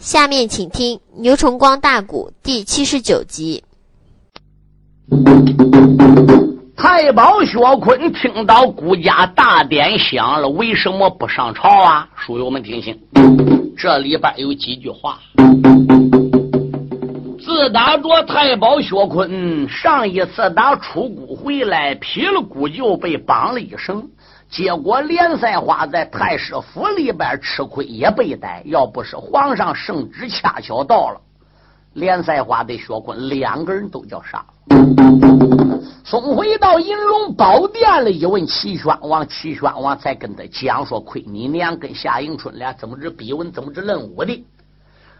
下面请听《牛崇光大鼓》第七十九集。太保薛坤听到顾家大典响了，为什么不上朝啊？书友们听清，这里边有几句话。自打着太保薛坤上一次打出谷回来，劈了谷就被绑了一绳。结果连赛花在太师府里边吃亏，也被逮。要不是皇上圣旨恰巧到了，连赛花对薛坤两个人都叫杀了。送回到银龙宝殿了，一问齐宣王，齐宣王才跟他讲说：亏你娘跟夏迎春俩怎么着逼问，怎么着论武的。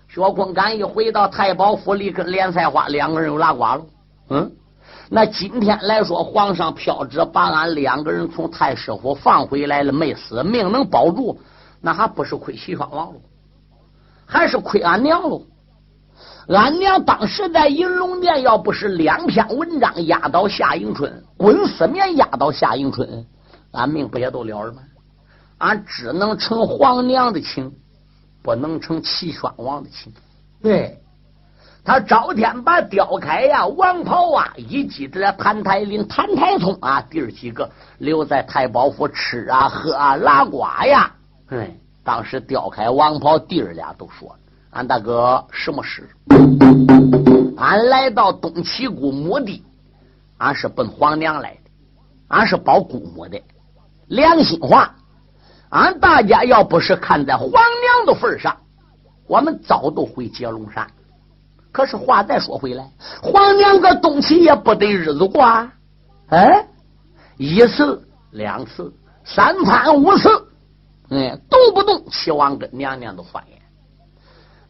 薛坤刚一回到太保府里，跟连赛花两个人又拉呱了。嗯。那今天来说，皇上飘旨把俺两个人从太师府放回来了，没死，命能保住，那还不是亏齐宣王喽？还是亏俺娘喽？俺娘当时在银龙殿，要不是两篇文章压倒夏迎春，滚死面压倒夏迎春，俺命不也都了了吗？俺只能成皇娘的情，不能成齐宣王的情。对。他朝天把刁开呀、王袍啊，以及这谭台林、谭台聪啊，弟儿几个留在太保府吃啊、喝啊、拉呱呀。哎，当时刁开、王袍弟儿俩都说：“俺大哥什么事？俺来到东齐姑墓地，俺是奔皇娘来的，俺是保姑母的。良心话，俺大家要不是看在皇娘的份上，我们早都回接龙山。”可是话再说回来，皇娘搁东齐也不得日子过啊！哎，一次、两次、三番、五次，哎，动不动齐王跟娘娘都翻眼。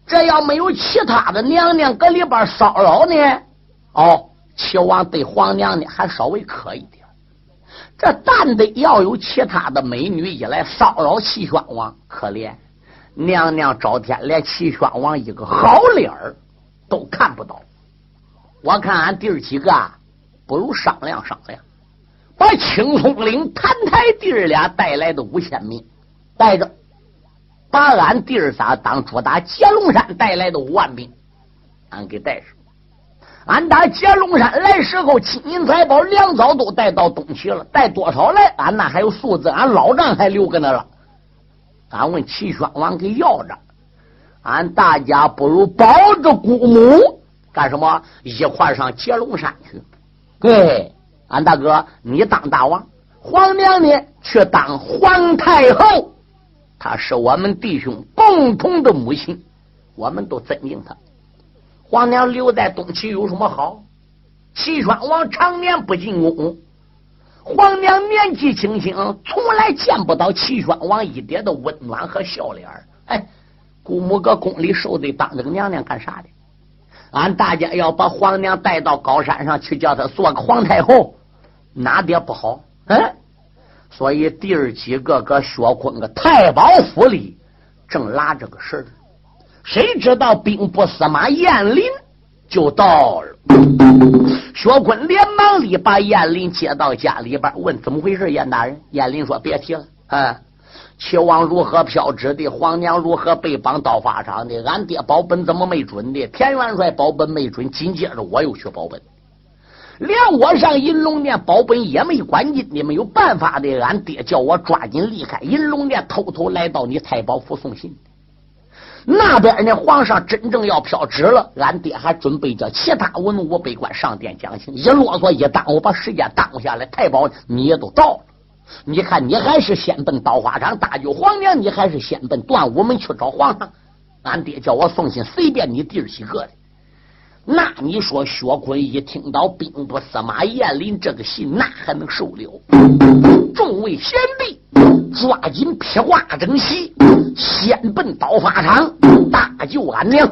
这要没有其他的娘娘搁里边骚扰呢，哦，齐王对皇娘呢还稍微可以点。这但得要有其他的美女一来骚扰齐宣王，可怜娘娘赵天连齐宣王一个好脸儿。都看不到，我看俺弟儿几个啊，不如商量商量，把青松岭谭台弟儿俩带来的五千名带着，把俺弟儿仨当初打接龙山带来的五万兵，俺给带上。俺打接龙山来时候，金银财宝粮草都带到东齐了，带多少来？俺那还有数字，俺老丈还留搁那了。俺问齐宣王给要着。俺大家不如保着姑母干什么？一块上接龙山去。对，俺大哥，你当大王，皇娘呢去当皇太后。她是我们弟兄共同的母亲，我们都尊敬她。皇娘留在东齐有什么好？齐宣王常年不进宫，皇娘年纪轻轻，从来见不到齐宣王一点的温暖和笑脸。哎。姑母搁宫里受罪，当这个娘娘干啥的？俺大家要把皇娘带到高山上去，叫她做个皇太后，哪点不好？嗯，所以弟儿几个搁薛坤个太保府里正拉这个事儿，谁知道兵部司马燕林就到了。薛坤连忙里把燕林接到家里边，问怎么回事？燕大人，燕林说别提了，啊。齐王如何飘旨的？皇娘如何被绑到法场的？俺爹保本怎么没准的？田元帅保本没准，紧接着我又去保本，连我上银龙殿保本也没关进你，没有办法的。俺爹叫我抓紧离开银龙殿，偷偷来到你太保府送信。那边呢，皇上真正要飘旨了，俺爹还准备叫其他文武百官上殿讲情，一啰嗦一耽误，把时间耽误下来。太保你也都到了。你看，你还是先奔刀花场搭救皇娘，你还是先奔段武门去找皇上。俺爹叫我送信，随便你弟儿几个的。那你说，薛坤一听到兵部司马彦林这个信，那还能受了？众位贤弟，抓紧披挂整齐，先奔刀花场搭救俺娘。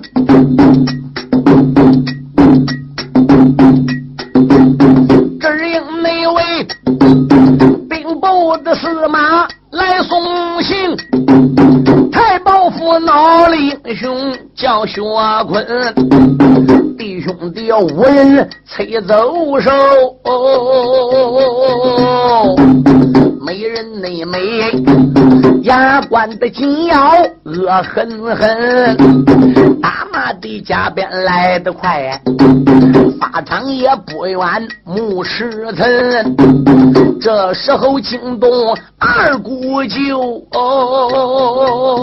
雄叫薛坤，弟兄弟五人催走手，美人内美，牙关的紧咬恶狠狠，大马的加鞭来得快，法场也不远木石村。这时候惊动二姑舅，哦，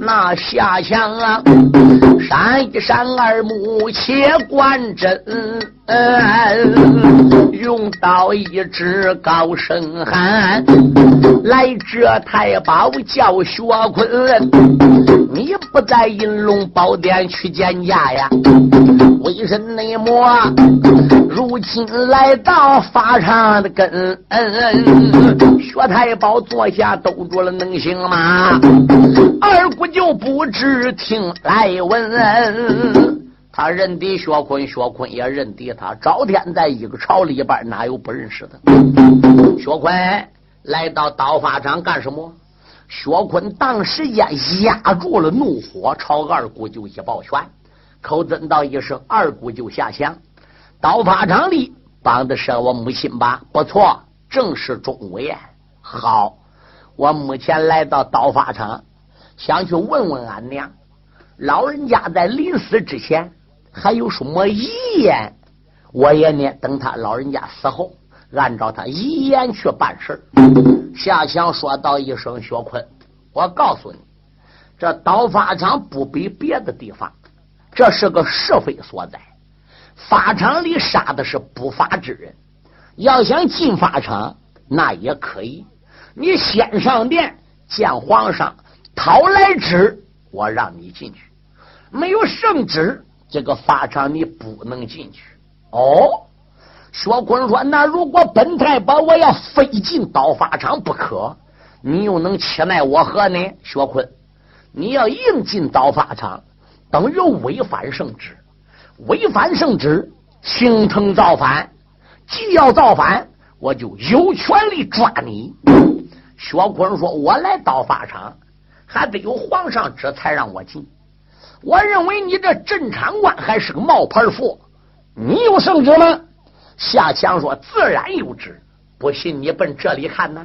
那下乡啊，闪一闪二目且观真。用刀一指，高声喊：“来这太保叫薛坤，你不在银龙宝殿去见驾呀？为甚内魔如今来到法场的根？薛太保坐下，兜住了，能行吗？二姑就不知听来问。”他认得薛坤，薛坤也认得他。朝天在一个朝里边，哪有不认识的？薛坤来到刀法场干什么？薛坤当时间压住了怒火，朝二姑就一抱拳，口尊道一声：“二姑就下乡。”刀法场里帮的是我母亲吧？不错，正是钟无艳。好，我目前来到刀法场，想去问问俺娘，老人家在临死之前。还有什么遗言？我也呢，等他老人家死后，按照他遗言去办事夏祥说道一声：“薛坤，我告诉你，这刀法场不比别的地方，这是个是非所在。法场里杀的是不法之人，要想进法场，那也可以。你先上殿见皇上，讨来旨，我让你进去。没有圣旨。”这个法场你不能进去哦。薛坤说：“那如果本太保我要非进刀法场不可，你又能欺奈我何呢？”薛坤，你要硬进刀法场，等于违反圣旨，违反圣旨，形成造反。既要造反，我就有权利抓你。薛坤说：“我来刀法场，还得有皇上旨才让我进。”我认为你这镇长官还是个冒牌货，你有圣旨吗？夏强说：“自然有旨，不信你奔这里看呢。”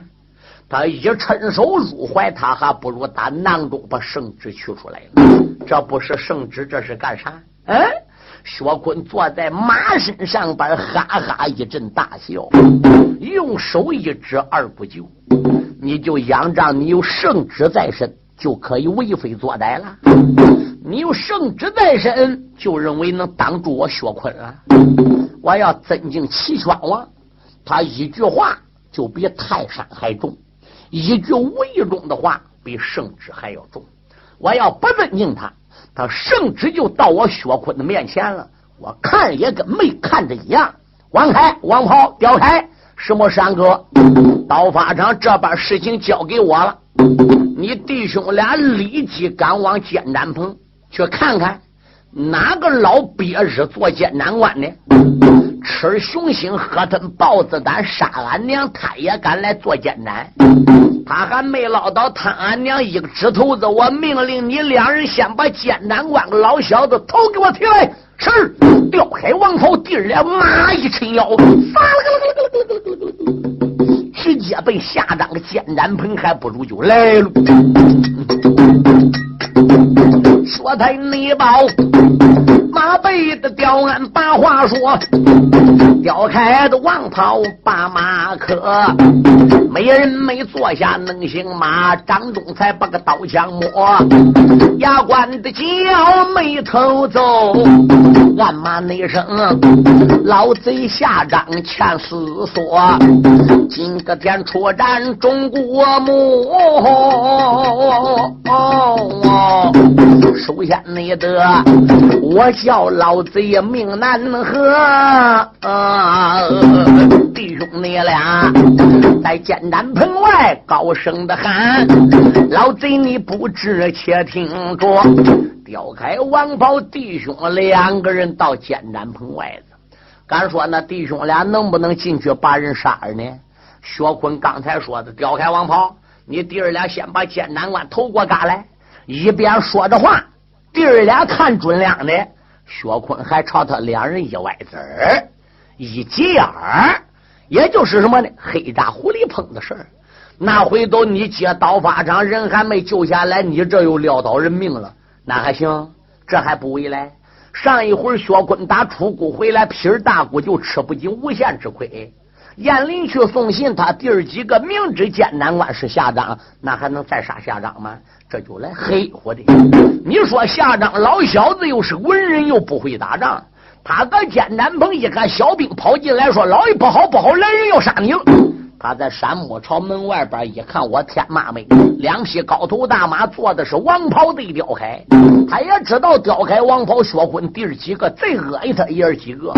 他一伸手入怀，他还不如打囊中把圣旨取出来了。这不是圣旨，这是干啥？嗯？薛坤坐在马身上边，哈哈一阵大笑，用手一指二不九，你就仰仗你有圣旨在身，就可以为非作歹了。你有圣旨在身，就认为能挡住我薛坤啊？我要尊敬齐宣王，他一句话就比泰山还重，一句无意中的话比圣旨还要重。我要不尊敬他，他圣旨就到我薛坤的面前了，我看也跟没看着一样。王开、王袍、刁开，什么山哥？刀法场这把事情交给我了，你弟兄俩立即赶往监斩棚。去看看哪个老鳖日做监斩官的，吃熊心喝吞豹子胆杀俺娘，他也敢来做监斩？他还没捞到贪俺娘一个指头子，我命令你两人先把监斩官老小子头给我提来。是，调开王袍，弟儿俩马一抻腰杀了个了个了个了个了，直接被下张个监斩盆，还不如就来了。说他内包马背的刁鞍把话说，刁开的王袍把马可，没人没坐下能行马。张忠才把个刀枪摸，牙关的脚没偷走，暗骂内声老贼下张欠思索，今个天出战中国母。首先，你的我叫老贼命难何？弟兄你俩在监斩棚外高声的喊：“老贼你不知，且听着！”调开王宝弟兄两个人到监斩棚外子，敢说那弟兄俩能不能进去把人杀了呢？薛坤刚才说的，调开王袍，你弟儿俩先把监斩官头给我赶来。一边说着话，弟儿俩看准亮的，薛坤还朝他两人一歪嘴儿，一挤眼儿，也就是什么呢？黑大狐狸碰的事儿。那回头你接刀法场，人还没救下来，你这又撂倒人命了，那还行？这还不为来？上一回薛坤打出谷回来，皮儿大谷就吃不进无限之亏。燕林去送信，他弟儿几个明知艰难关是下章，那还能再杀下章吗？这就来黑乎的。你说下章老小子又是文人，又不会打仗。他个艰难鹏一看小兵跑进来，说：“老爷不好不好，来人要杀你了。”他在山木朝门外边一看，我天妈美！两匹高头大马坐的是王袍对雕开，他也知道雕开王袍薛坤弟儿几个贼恶心他爷儿几个，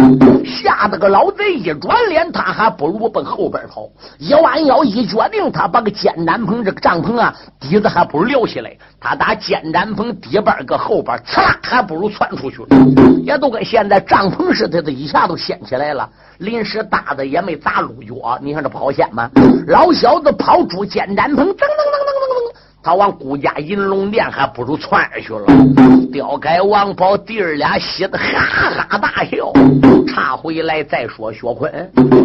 吓得个老贼一转脸，他还不如奔后边跑，一弯腰一决定，他把个肩毡棚这个帐篷啊底子还不如撩起来，他打肩毡棚底板搁后边，呲啦还不如窜出去了，也都跟现在帐篷似的，他一下都掀起来了。临时搭的也没砸路脚，你看这跑线吗？老小子跑出简单棚，噔噔噔噔噔噔，他往顾家银龙殿还不如窜去了。刁开王宝弟儿俩喜得哈哈大笑。插回来再说薛坤，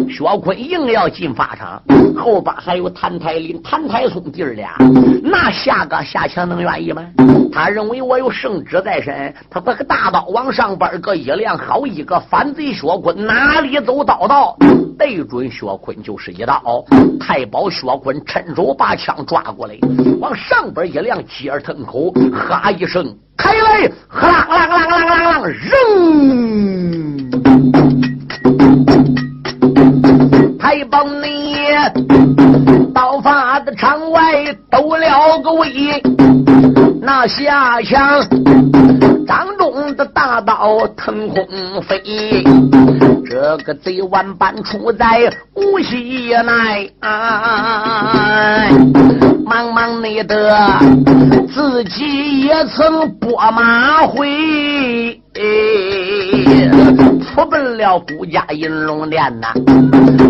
薛坤硬要进法场，后边还有谭台林、谭台松弟儿俩，那下个下强能愿意吗？他认为我有圣旨在身，他把个大刀往上边搁一亮，好一个反贼薛坤，哪里走刀道，对准薛坤就是一刀。太保薛坤趁手把枪抓过来，往上上边一亮，接儿腾口，哈一声。开来，哈啦啦啦啦啦啦，扔！太保你发的场外抖了个威，那下枪掌中的大刀腾空飞，这个贼万般出在无锡内。茫茫内的自己也曾拨马回。哎出奔了顾家银龙殿呐！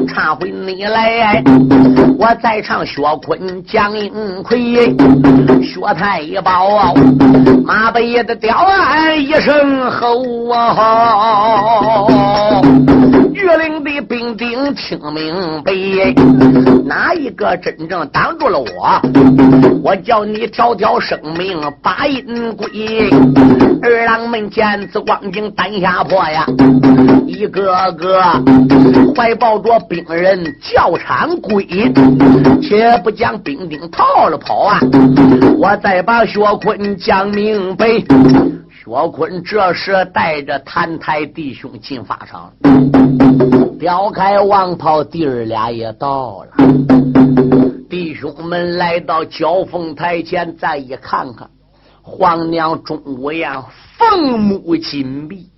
唱回你来，我再唱薛坤江英奎，薛太保马背的吊鞍一声吼啊！岳灵的兵丁听明白，哪一个真正挡住了我？我叫你条条生命把阴归。二郎们见这光景，胆吓破呀！一个个怀抱着兵人教场归，且不将兵丁逃了跑啊！我再把薛坤讲明白。薛坤这时带着谭台弟兄进法场，调开王炮弟儿俩也到了。弟兄们来到交锋台前，再一看看，皇娘钟无艳凤目紧闭。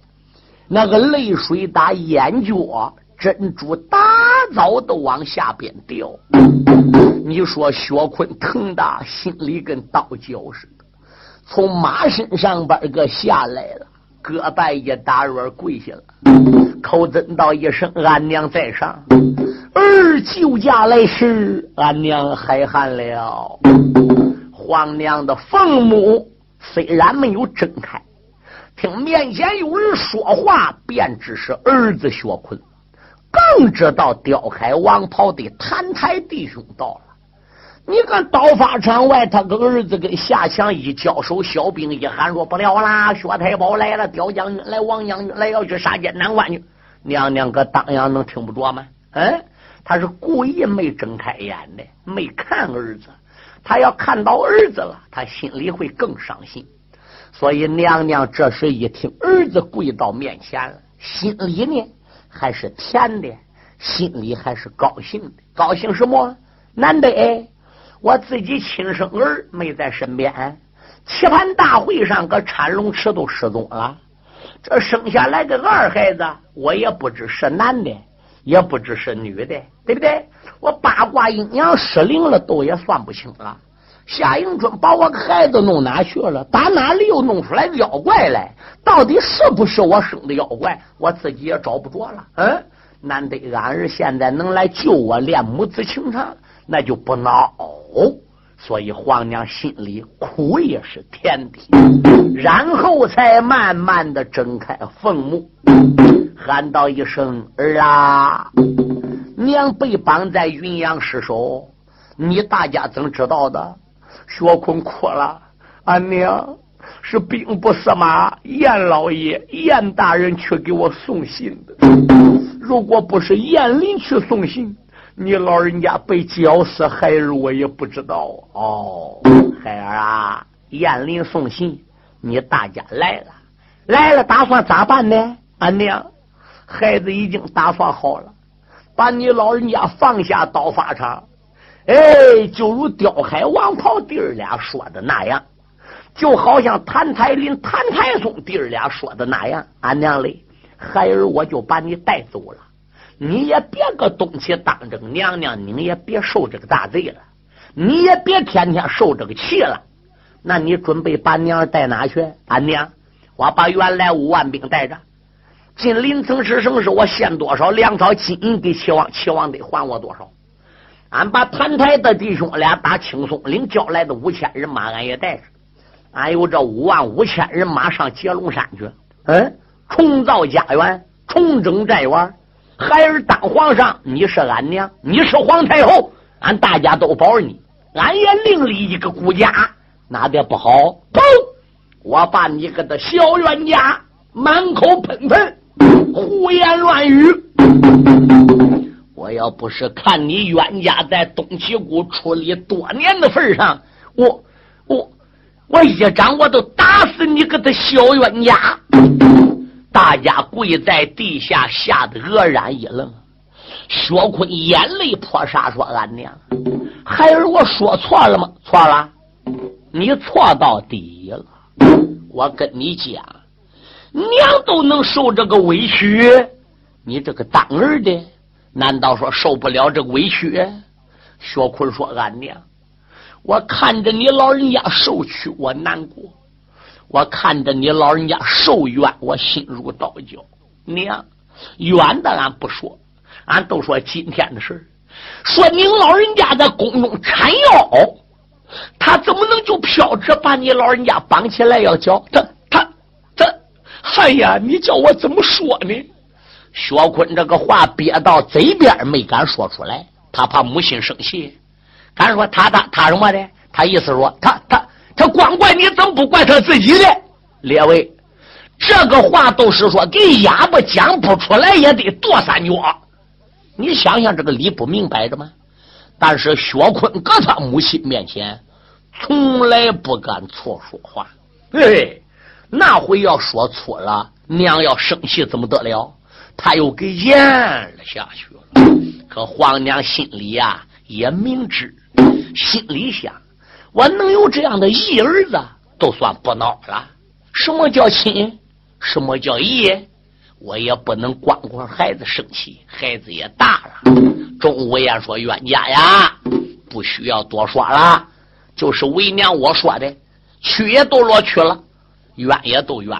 那个泪水打眼角，珍珠大枣都往下边掉。你说薛坤疼的心里跟刀绞似的，从马身上边个下来了，胳膊一打软跪下了，口尊道一声：“俺娘在上，儿救驾来时，俺娘海汗了。”皇娘的凤母虽然没有睁开。听面前有人说话，便知是儿子薛坤，更知道雕开王袍的谭台弟兄到了。你看刀法场外，他跟儿子跟夏强一交手，小兵一喊说：“不了啦，薛太保来了，刁将军来，王将军来，要去杀奸难关去。”娘娘可当阳能听不着吗？嗯，他是故意没睁开眼的，没看儿子。他要看到儿子了，他心里会更伤心。所以娘娘这时一听儿子跪到面前了，心里呢还是甜的，心里还是高兴的。高兴什么？难得我自己亲生儿没在身边，棋盘大会上搁产龙池都失踪了。这生下来个二孩子，我也不知是男的，也不知是女的，对不对？我八卦阴阳失灵了，都也算不清了。夏迎春把我孩子弄哪去了？打哪里又弄出来个妖怪来？到底是不是我生的妖怪？我自己也找不着了。嗯，难得俺儿现在能来救我，练母子情长，那就不孬。所以皇娘心里苦也是甜的，然后才慢慢的睁开凤目，喊道一声：“儿啊！”娘被绑在云阳尸首，你大家怎知道的？薛坤哭了，俺娘是兵部司马严老爷严大人去给我送信的。如果不是严林去送信，你老人家被绞死，孩儿我也不知道。哦，孩儿啊，严林送信，你大家来了，来了，打算咋办呢？俺娘，孩子已经打算好了，把你老人家放下刀法场。哎，就如刁海王袍弟儿俩说的那样，就好像谭台林、谭台松弟儿俩说的那样。俺娘嘞，孩儿我就把你带走了，你也别搁东西当这个娘娘，你也别受这个大罪了，你也别天天受这个气了。那你准备把娘带哪去？俺娘，我把原来五万兵带着，进临城时省时，我献多少粮草金银给齐王，齐王得还我多少。俺把谭台的弟兄俩打青松岭叫来的五千人马，俺也带着。俺有这五万五千人马上接龙山去，嗯，重造家园，重整寨园。孩儿当皇上，你是俺娘，你是皇太后，俺大家都保你。俺也另立一个孤家，哪点不好？不，我把你个的小冤家满口喷喷，胡言乱语。我要不是看你冤家在东岐谷处理多年的份上，我我我一掌我都打死你个的小冤家！大家跪在地下，吓得愕然一愣。薛坤眼泪泼洒说：“俺娘，孩儿我说错了吗？错了，你错到底了。我跟你讲，娘都能受这个委屈，你这个当儿的。”难道说受不了这委屈？薛坤说：“俺娘，我看着你老人家受屈，我难过；我看着你老人家受冤，我心如刀绞。娘，冤的俺不说，俺都说今天的事说您老人家在宫中缠腰，他怎么能就飘着把你老人家绑起来要绞？他！哎呀，你叫我怎么说呢？”薛坤这个话憋到嘴边没敢说出来，他怕母亲生气。敢说他他他什么的？他意思说他他他光怪你，怎么不怪他自己的？列位，这个话都是说给哑巴讲不出来也得跺三脚。你想想这个理不明白的吗？但是薛坤搁他母亲面前从来不敢错说话。嘿嘿，那回要说错了，娘要生气怎么得了？他又给咽了下去了，可皇娘心里呀也明知，心里想：我能有这样的义儿子，都算不孬了。什么叫亲？什么叫义？我也不能光管孩子生气，孩子也大了。钟无艳说：“冤家呀，不需要多说了，就是为娘我说的，去也都落去了，冤也都冤。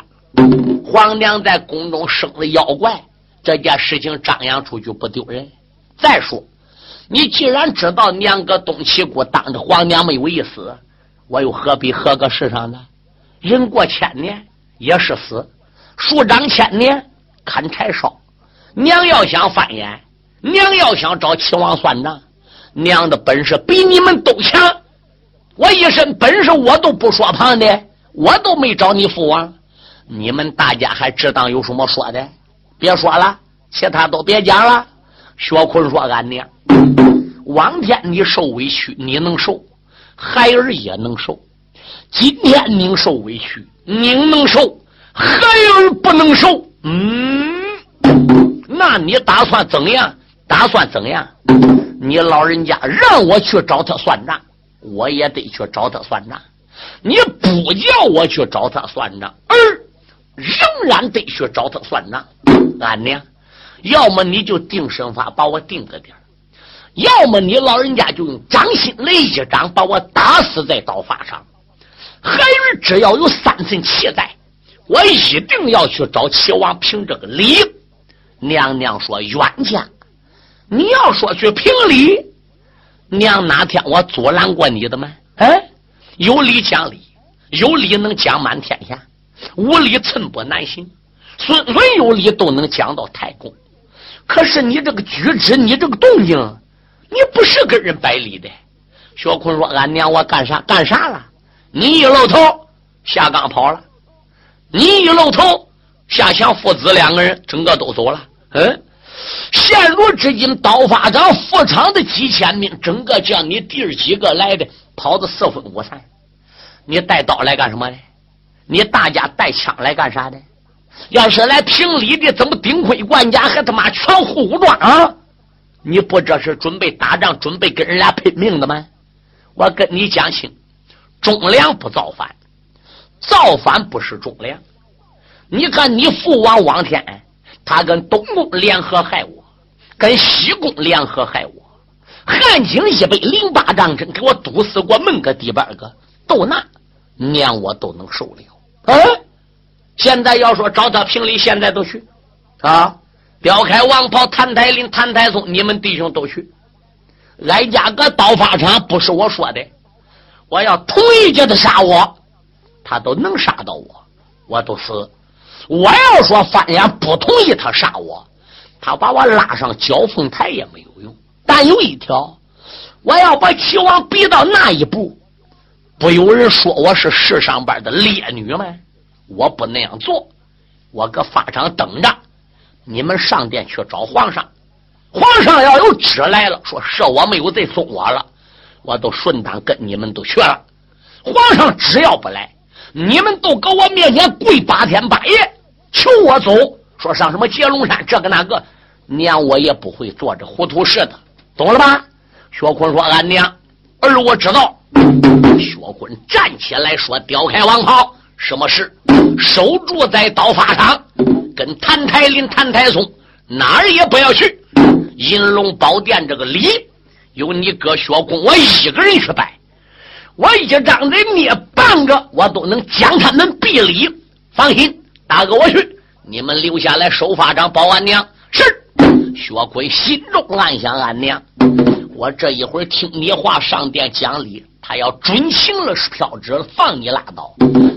皇娘在宫中生了妖怪。”这件事情张扬出去不丢人。再说，你既然知道娘个东齐国当着皇娘没有意思，我又何必合个世上呢？人过千年也是死，树长千年砍柴烧。娘要想翻眼，娘要想找齐王算账，娘的本事比你们都强。我一身本事我都不说旁的，我都没找你父王。你们大家还知道有什么说的？别说了，其他都别讲了。薛坤说：“俺娘，往天你受委屈，你能受；孩儿也能受。今天您受委屈，您能受，孩儿不能受。嗯，那你打算怎样？打算怎样？你老人家让我去找他算账，我也得去找他算账。你不叫我去找他算账，儿仍然得去找他算账。”俺娘，要么你就定身法把我定个点要么你老人家就用掌心雷一掌把我打死在刀法上。孩儿只要有三寸气在，我一定要去找齐王评这个理。娘娘说冤家，你要说去评理，娘哪天我阻拦过你的吗？哎，有理讲理，有理能讲满天下，无理寸步难行。孙孙有理都能讲到太公，可是你这个举止，你这个动静，你不是跟人摆理的。小坤说：“俺娘，我干啥干啥了？你一露头，下岗跑了；你一露头，下乡父子两个人整个都走了。嗯，现如今刀法长副厂的几千名，整个叫你弟儿几个来的跑的四分五散。你带刀来干什么呢？你大家带枪来干啥的？要是来评理的，怎么顶盔贯甲还他妈全副武装啊？你不这是准备打仗，准备跟人俩拼命的吗？”我跟你讲清，忠良不造反，造反不是忠良。你看你父王王天，他跟东宫联合害我，跟西宫联合害我。汉景一百零八仗阵给我堵死过门个第八个，都那连我都能受了。嗯，现在要说找他评理，现在都去啊！调开王袍，谭台林、谭台松，你们弟兄都去。挨家个刀法场不是我说的，我要同意叫他杀我，他都能杀到我，我都死。我要说翻眼不同意他杀我，他把我拉上交锋台也没有用。但有一条，我要把齐王逼到那一步，不有人说我是世上边的烈女吗？我不那样做，我搁法场等着，你们上殿去找皇上。皇上要有旨来了，说是我没有罪，送我了，我都顺当跟你们都去了。皇上只要不来，你们都搁我面前跪八天八夜，求我走，说上什么接龙山这个那个，娘我也不会做这糊涂事的，懂了吧？薛坤说：“俺娘儿我知道。”薛坤站起来说：“调开王袍，什么事？守住在刀法场，跟谭台林、谭台松哪儿也不要去。”银龙宝殿这个礼，由你哥薛公我一个人去拜，我一张人灭半个，我都能将他们毙礼。放心，大哥我去，你们留下来守法长保俺娘。是，薛奎心中暗想：俺娘，我这一会儿听你话上殿讲理，他要准行了飘旨放你拉倒，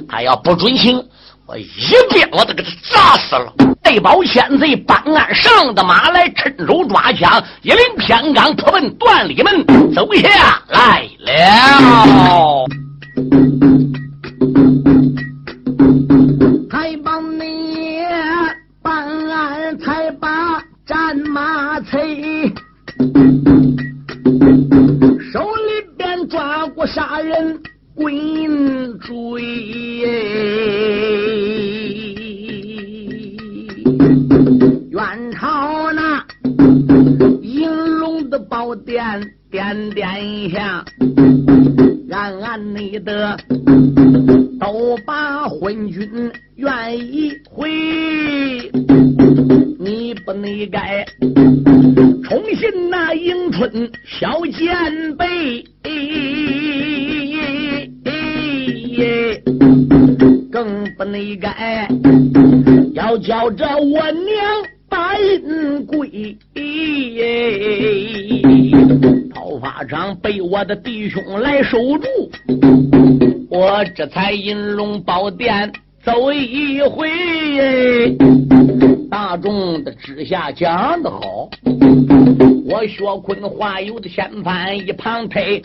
他要不准行。我一鞭，我都给他砸死了！内保千贼搬鞍上的马来，趁手抓枪，一领偏刚扑奔断里门，走下来了。下讲的好，我薛坤话有的先翻一旁推。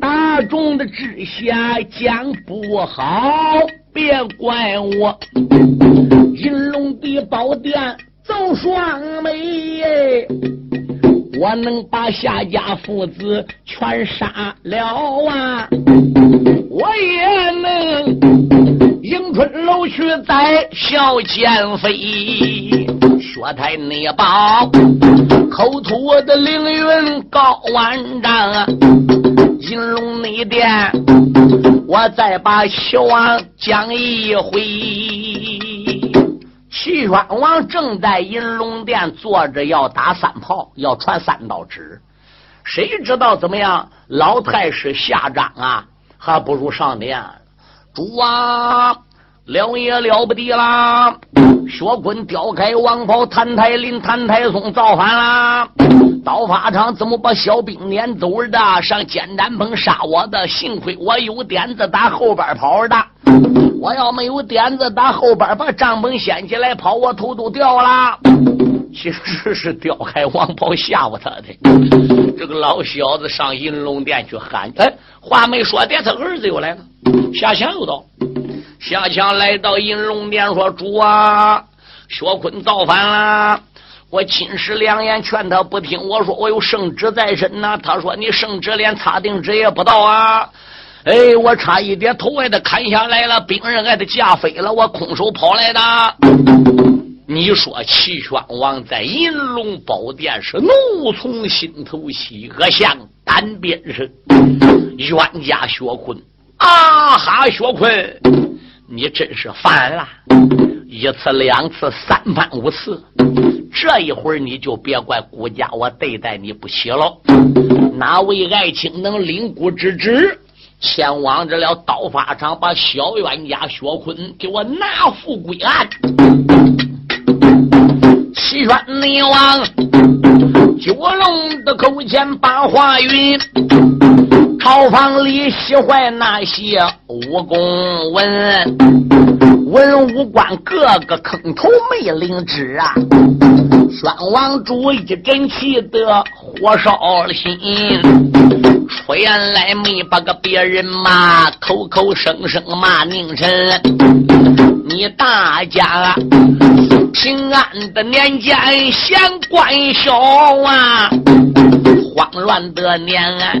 大众的之下讲不好，别怪我。金龙的宝殿奏双眉，我能把夏家父子全杀了啊！我也能迎春楼去再笑剑飞，我太内宝口吐我的凌云高万丈。金龙内殿，我再把齐王讲一回。齐宣王正在银龙殿坐着，要打三炮，要传三道旨。谁知道怎么样？老太师下章啊，还不如上殿。主啊，了也了不得啦！薛坤调开王袍，谭台林、谭台松造反啦！刀法场怎么把小兵撵走的？上简单棚杀我的，幸亏我有点子打后边跑的。我要没有点子打后边把帐篷掀起来跑，我头都掉了。其实是刁开王袍吓唬他的。这个老小子上银龙殿去喊，哎，话没说完，他儿子又来了。夏强又到，夏强来到银龙殿说：“主啊，薛坤造反了！我亲师两言劝他不听，我说我有圣旨在身呐。他说你圣旨连擦腚纸也不到啊！哎，我差一点头挨他砍下来了，兵刃挨他架飞了，我空手跑来的。”你说齐宣王在银龙宝殿是怒从心头起，恶向胆边是。冤家薛坤，啊哈，薛坤，你真是烦了！一次两次三番五次，这一会儿你就别怪顾家我对待你不起了。哪位爱卿能领孤之职，前往这了刀法场，把小冤家薛坤给我拿赴归案？齐宣内王九龙的口前把话云，朝房里喜坏那些武功文，文武官个个坑头没领旨啊！宣王主一阵气得火烧了心，出言来没把个别人骂，口口声声骂宁臣，你大家。平安的年间嫌官小啊，慌乱的年啊，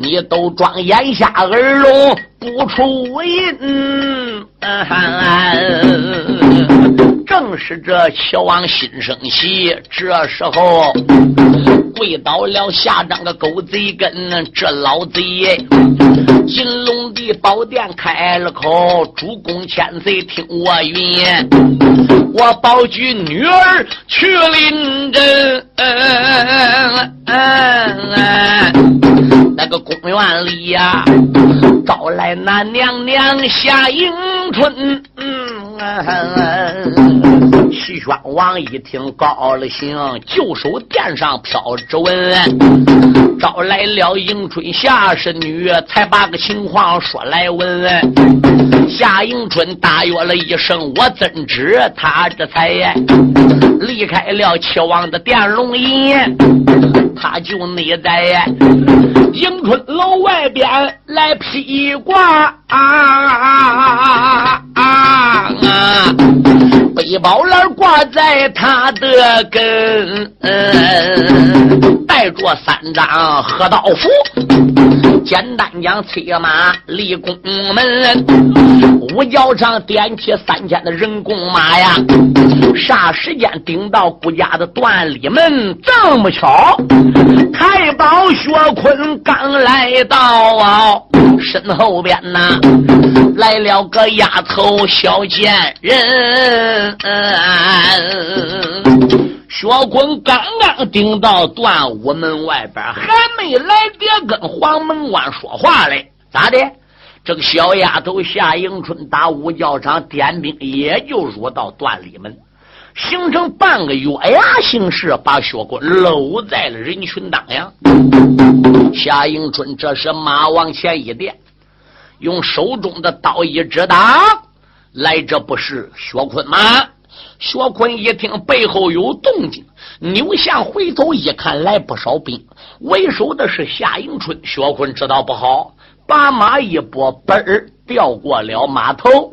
你都装眼下耳聋不出音。正是这齐王心生喜，这时候跪倒了下张个狗贼根，这老贼金龙的宝殿开了口，主公千岁听我云，我保举女儿去临阵，那个公园里呀，招来那娘娘夏迎春。嗯齐宣王一听高了兴，就手殿上飘指纹，招来了迎春夏氏女，才把个情况说来问。夏迎春大约了一声：“我怎知？”他这才离开了齐王的殿龙吟，他就内在迎春楼外边来披挂啊啊啊啊啊啊。啊背包篮挂在他的根，带着三张贺道符。简单讲，催马立宫门，五角上点起三千的人工马呀。霎时间顶到顾家的段里门，这么巧，太保薛坤刚来到啊，身后边呐来了个丫头小贱人。薛坤刚刚顶到段武门外边，还没来得跟黄门关说话嘞，咋的？这个小丫头夏迎春打五教场点兵，也就入到段里门，形成半个月牙形势，把薛坤搂在了人群当中。夏迎春这时马往前一垫，用手中的刀一指挡。来者不是薛坤吗？薛坤一听背后有动静，扭向回头一看，来不少兵，为首的是夏迎春。薛坤知道不好，把马一拨，嘣儿掉过了马头，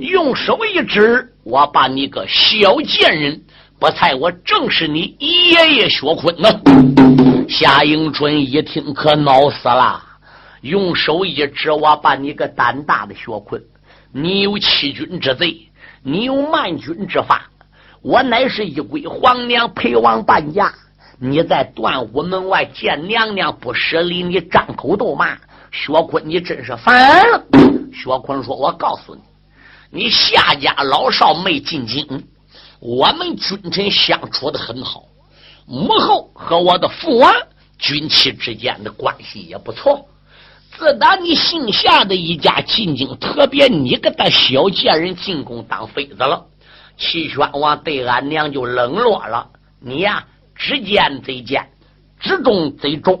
用手一指：“我把你个小贱人，不猜我正是你爷爷薛坤呢！”夏迎春一听，可恼死了，用手一指：“我把你个胆大的薛坤！”你有欺君之罪，你有慢君之法。我乃是一归皇娘陪王伴驾，你在断武门外见娘娘不施礼，你张口斗骂薛坤，你真是烦。薛坤说：“我告诉你，你夏家老少没进京，我们君臣相处的很好，母后和我的父王君妻之间的关系也不错。”自打你姓夏的一家进京，特别你个那小贱人进宫当妃子了，齐宣王对俺娘就冷落了你呀。只奸贼奸，只忠贼忠。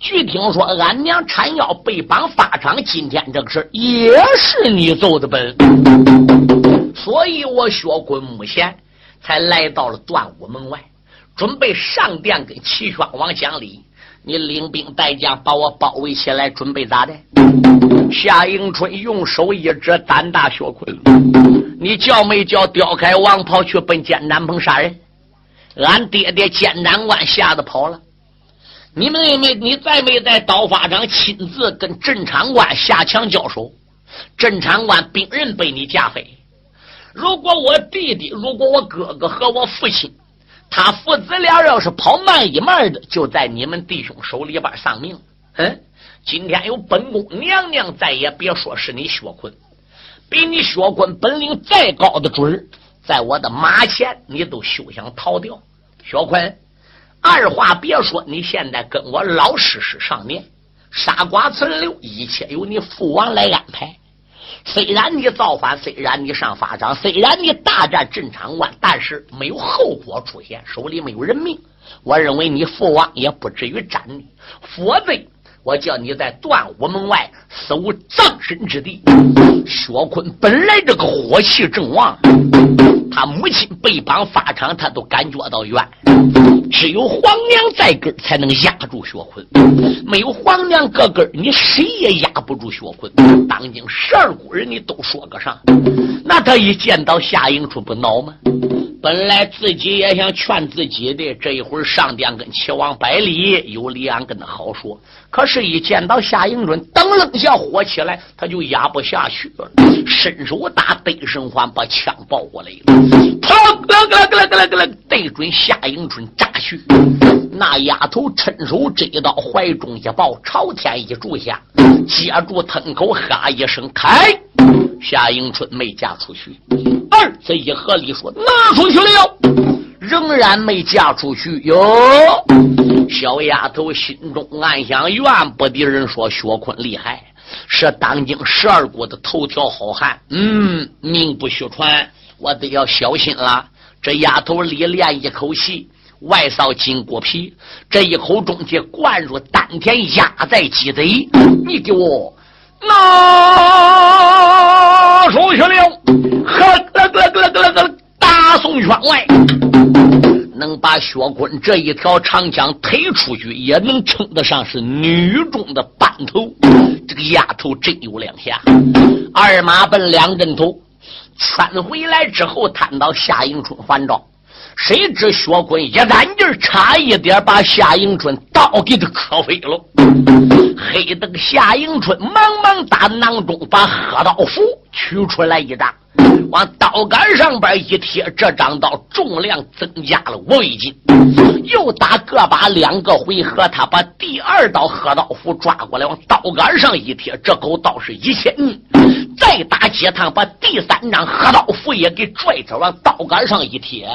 据听说，俺娘缠腰被绑法场，今天这个事也是你做的本。所以我薛坤目前才来到了断武门外，准备上殿跟齐宣王讲理。你领兵带将把我包围起来，准备咋的？夏迎春用手一指，胆大薛坤，你叫没叫？调开王跑去奔监斩棚杀人？俺爹爹监斩官吓得跑了。你妹妹，你再没在刀法上亲自跟镇场官下枪交手，镇场官兵刃被你架飞。如果我弟弟，如果我哥哥和我父亲。他父子俩要是跑慢一慢的，就在你们弟兄手里边丧命。嗯，今天有本宫娘娘在，也别说是你薛坤，比你薛坤本领再高的准在我的马前，你都休想逃掉。薛坤，二话别说，你现在跟我老师师上面，杀剐存留，一切由你父王来安排。虽然你造反，虽然你上法场，虽然你大战镇长关，但是没有后果出现，手里没有人命。我认为你父王也不至于斩你，否则我叫你在断武门外死无葬身之地。薛坤本来这个火气正旺。他母亲被绑法场，他都感觉到冤。只有皇娘在根才能压住薛坤。没有皇娘个根你谁也压不住薛坤。当今十二股人，你都说个啥？那他一见到夏迎春不恼吗？本来自己也想劝自己的，这一会儿上殿跟齐王百里有理，俺跟他好说。可是，一见到夏迎春，噔楞下火起来，他就压不下去了，伸手打对生环，把枪抱过来了，砰！咯咯咯咯咯咯，对准夏迎春扎去。那丫头趁手这一刀，怀中一抱，朝天一柱下，接住吞口，哈一声开。夏迎春没嫁出去。二子一合力说：“拿出去了，仍然没嫁出去哟。”小丫头心中暗想：怨不得人说薛坤厉害，是当今十二国的头条好汉。嗯，名不虚传，我得要小心了。这丫头里练一口气，外扫金骨皮，这一口中气灌入丹田，压在鸡贼。你给我拿出去了。呵，咯咯咯咯咯，大宋圈外，能把薛坤这一条长枪推出去，也能称得上是女中的班头。这个丫头真有两下，二马奔两阵头，圈回来之后，探到夏迎春还招。谁知薛坤一胆劲差一点把夏迎春倒给他磕飞了。黑灯夏迎春忙忙打囊中把喝刀符取出来一张。往刀杆上边一贴，这张刀重量增加了五倍斤。又打个把两个回合，他把第二道喝刀符抓过来，往刀杆上一贴，这口刀是一千斤。再打几趟，把第三张喝刀符也给拽着往刀杆上一贴。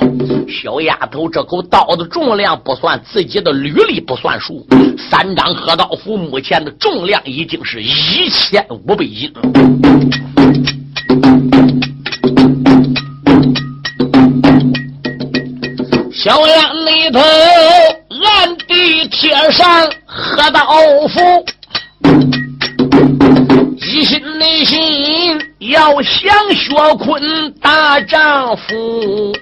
小丫头，这口刀的重量不算自己的履历不算数，三张喝刀符目前的重量已经是一千五百斤。小院里头暗地贴上喝道符，一心内心要想薛坤大丈夫。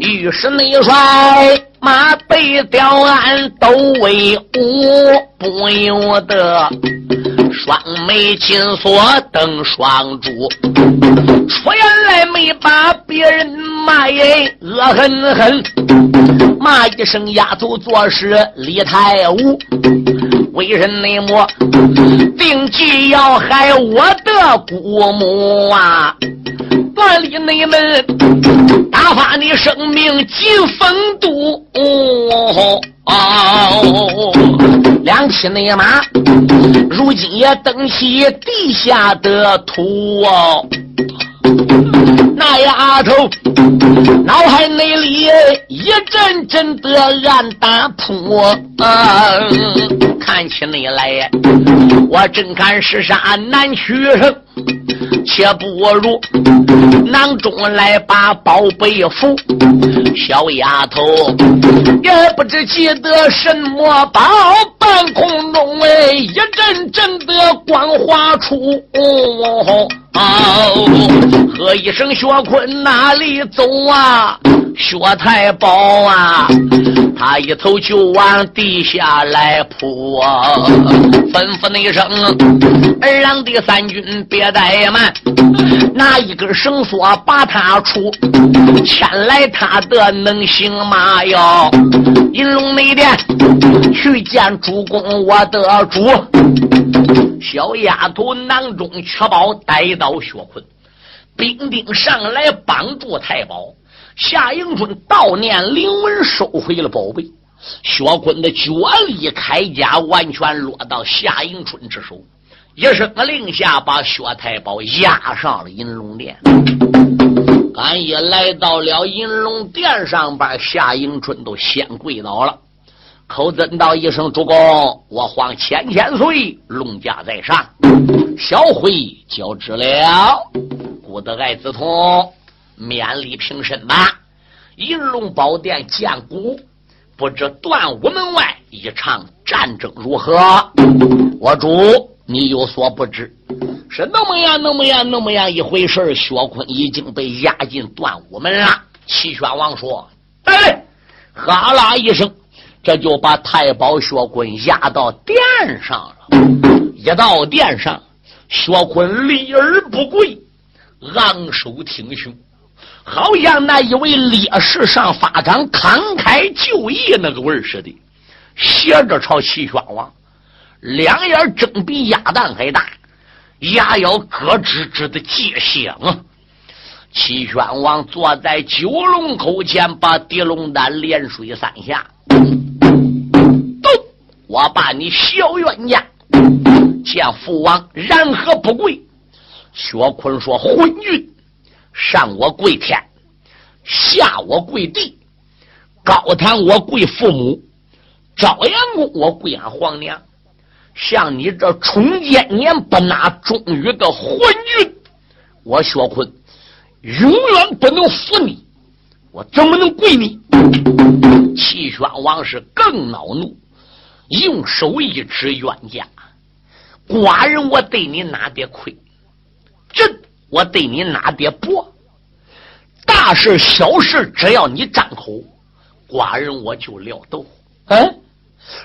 御史内帅马背吊鞍都威武，不由得。双眉紧锁瞪双珠，出言来没把别人骂耶，恶狠狠骂一声丫头做事李太武，为人内幕定计要害我的姑母啊！断理内门，打发你生命进风都。哦，两骑内马，如今也登起地下的土哦。那丫头脑海内里一阵阵的暗打破，看起你来，我真看是杀难取胜。且不如囊中来把宝贝符，小丫头也不知记得什么宝，半空中哎一阵阵的光华出。喝一声，薛坤哪里走啊？薛太保啊，他一头就往地下来扑啊！吩咐那声，二郎的三军别怠慢，拿一根绳索把他出，牵来他的能行吗？哟，银龙内殿去见主公，我的主。小丫头囊中确保带到薛坤。兵丁上来帮助太保夏迎春悼念灵文，收回了宝贝。薛坤的脚力铠甲完全落到夏迎春之手，一声令下，把薛太保押上了银龙殿。俺也来到了银龙殿上边，夏迎春都先跪倒了，口尊道一声：“主公，我皇千千岁，龙驾在上，小辉交旨了。”不得爱子通，勉力平身吧。银龙宝殿见古，不知断武门外一场战争如何？我主，你有所不知，是那么样，那么样，那么样一回事。薛坤已经被押进断武门了。齐宣王说：“哎，哈啦一声，这就把太保薛坤押到殿上了。一到殿上，薛坤立而不跪。”昂首挺胸，好像那一位烈士上法场慷慨就义那个味儿似的，斜着朝齐宣王，两眼睁比鸭蛋还大，牙咬咯吱吱的结响。齐宣王坐在九龙口前，把狄龙丹连水三下，我把你小冤家见父王然何不跪？薛坤说：“昏君，上我跪天，下我跪地，高堂我跪父母，朝阳宫我跪俺皇娘。像你这冲奸年不拿忠于的昏君，我薛坤永远不能服你，我怎么能跪你？”齐宣王是更恼怒，用手一指冤家：“寡人我对你哪点亏？”朕我对你哪点薄？大事小事，只要你张口，寡人我就撂斗。嗯，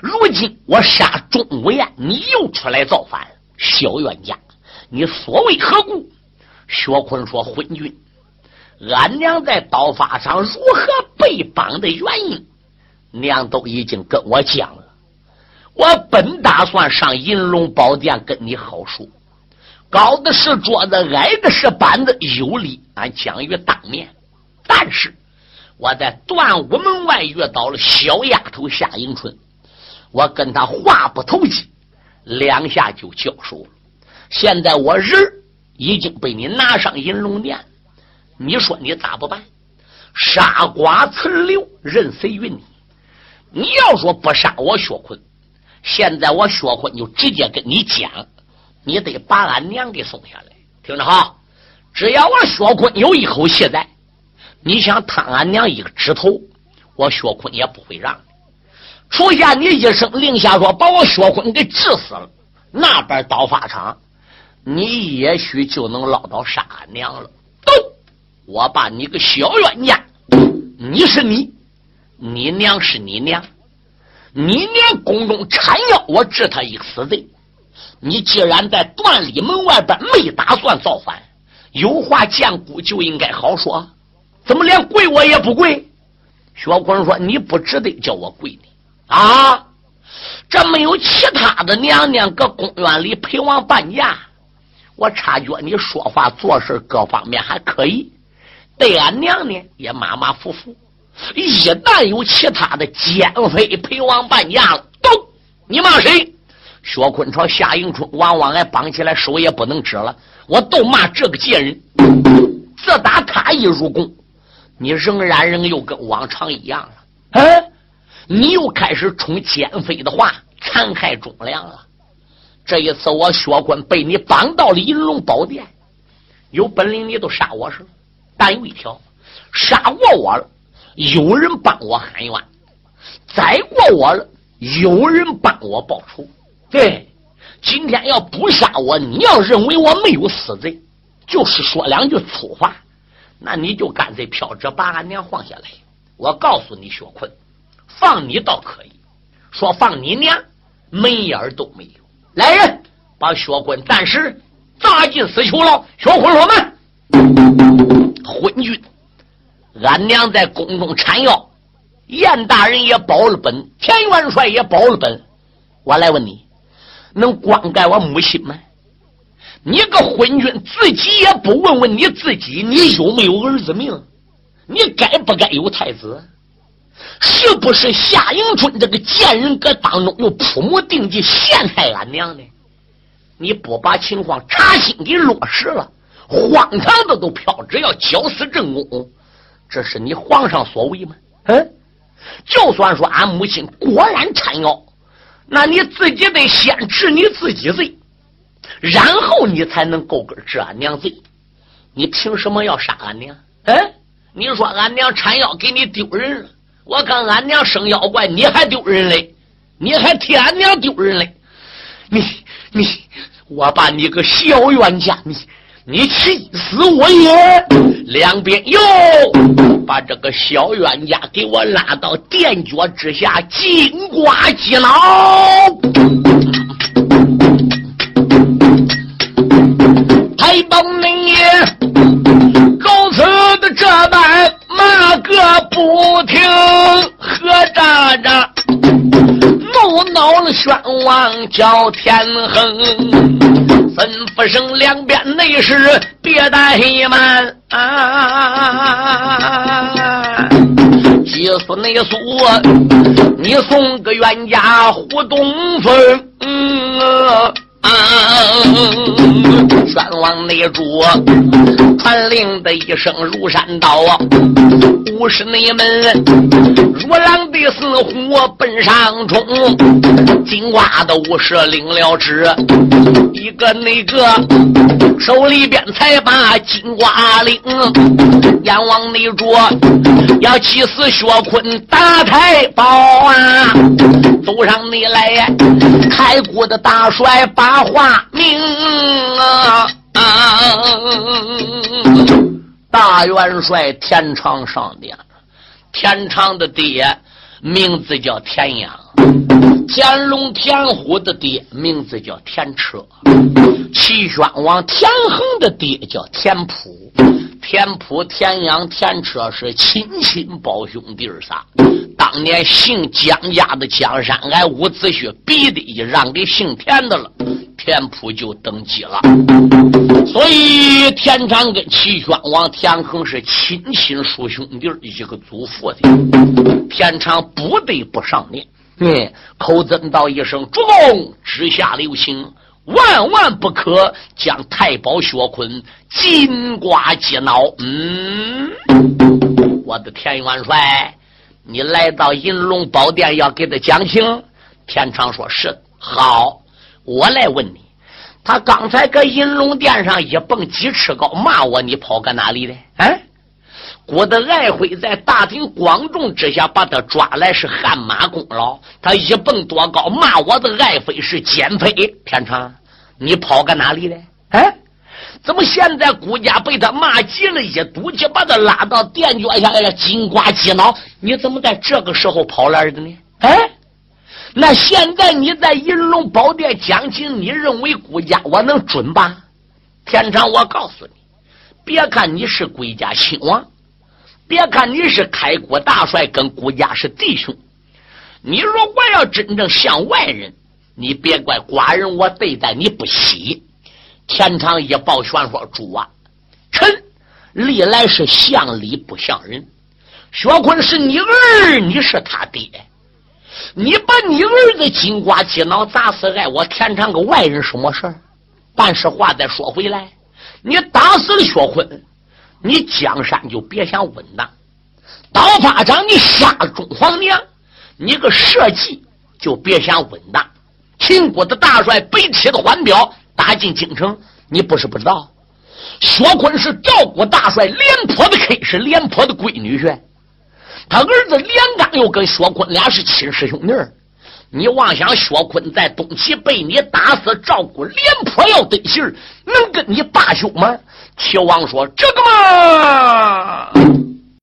如今我杀钟无艳，你又出来造反，小冤家，你所为何故？薛坤说：“昏君，俺娘在刀法上如何被绑的原因，娘都已经跟我讲了。我本打算上银龙宝殿跟你好说。”高的是桌子，矮的是板子，有理俺讲于当面。但是我在断武门外遇到了小丫头夏迎春，我跟她话不投机，两下就交手了。现在我人已经被你拿上银龙殿，你说你咋不办？杀瓜存留，任谁与你？你要说不杀我薛坤，现在我薛坤就直接跟你讲。你得把俺娘给送下来，听着哈！只要我薛坤有一口气在，你想贪俺娘一个指头，我薛坤也不会让。除下你一声令下说把我薛坤给治死了，那边刀法场，你也许就能捞到杀俺娘了。都，我把你个小冤家，你是你，你娘是你娘，你连宫中缠腰，我治他一个死罪。你既然在断里门外边没打算造反，有话见姑就应该好说，怎么连跪我也不跪？薛坤说：“你不值得叫我跪你啊！这没有其他的娘娘搁公园里陪王伴驾，我察觉你说话做事各方面还可以，对俺娘呢也马马虎虎。一旦有其他的奸妃陪王伴驾了，都你骂谁？”薛坤朝夏迎春往往来绑起来，手也不能指了。我都骂这个贱人。自打他一入宫，你仍然仍又跟往常一样了。嗯，你又开始冲奸妃的话，残害忠良了。这一次我薛坤被你绑到了银龙宝殿，有本领你都杀我是，但有一条，杀过我了，有人帮我喊冤，宰过我了，有人帮我报仇。对，今天要不杀我，你要认为我没有死罪，就是说两句粗话，那你就干脆飘着把俺娘放下来。我告诉你，薛坤，放你倒可以，说放你娘，门眼都没有。来人，把薛坤暂时砸进死囚牢。薛坤说：“们，昏君，俺娘在宫中缠药，燕大人也保了本，田元帅也保了本。我来问你，能光盖我母亲吗？你个昏君，自己也不问问你自己，你有没有儿子命？”你该不该有太子？是不是夏迎春这个贱人搁当中又铺谋定计陷害俺娘呢？你不把情况查清给落实了，荒唐的都飘着要绞死正宫，这是你皇上所为吗？嗯，就算说俺母亲果然掺药，那你自己得先治你自己罪，然后你才能够根治俺娘罪。你凭什么要杀俺娘？嗯？你说俺娘缠药给你丢人了，我看俺娘生妖怪你还丢人嘞，你还替俺娘丢人嘞，你你我把你个小冤家，你你气死我也！两边哟，把这个小冤家给我拉到垫脚之下，金瓜击脑，太棒你！这般骂个不停，何喳喳，怒恼了宣王叫天哼，吩咐声两边内侍别怠慢，急速内速，你送个冤家胡东风。啊！啊宣王内主传令的一声如山倒，啊！五十内门如狼的似虎奔上冲，金瓜的武士领了旨，一个那个手里边才把金瓜领，阎王内主要气死薛坤打太保啊！走上你来，开国的大帅把。大话明啊！大元帅田常上殿了。田常的爹名字叫田阳，田龙、田虎的爹名字叫田彻，齐宣王田横的爹叫田普。田普、田阳、田车是亲亲胞兄弟儿仨。当年姓姜家的江山挨伍子胥逼的一让给姓田的了，田普就登基了。所以田常跟齐宣王田横是亲亲叔兄弟一个祖父的。田常不得不上殿，嗯，口尊道一声：“主公，直下留情。”万万不可将太保薛坤金瓜击脑。嗯，我的田元帅，你来到银龙宝殿要给他讲情。田常说是好，我来问你，他刚才搁银龙殿上一蹦几尺高骂我，你跑搁哪里了？哎，我的爱妃在大庭广众之下把他抓来是汗马功劳，他一蹦多高骂我的爱妃是奸妃，天长，你跑个哪里了？哎，怎么现在顾家被他骂急了，一赌气把他拉到殿脚下来了金瓜击脑？你怎么在这个时候跑来的呢？哎，那现在你在银龙宝殿讲情，你认为顾家我能准吧？天长，我告诉你，别看你是顾家亲王。别看你是开国大帅，跟顾家是弟兄，你如果要真正像外人，你别怪寡人我对待你不喜。天长一抱拳说：“主啊，臣历来是像礼不像人。薛坤是你儿，你是他爹，你把你儿子金瓜击脑砸死，碍我天长个外人什么事儿？但是话再说回来，你打死了薛坤。”你江山就别想稳当，刀法掌你杀了中皇娘，你个社稷就别想稳当。秦国的大帅北铁的环表打进京城，你不是不知道，薛坤是赵国大帅廉颇的 K，是廉颇的闺女婿。他儿子连刚又跟薛坤俩是亲师兄弟你妄想薛坤在东齐被你打死，赵姑廉颇要得信能跟你罢休吗？齐王说：“这个嘛。”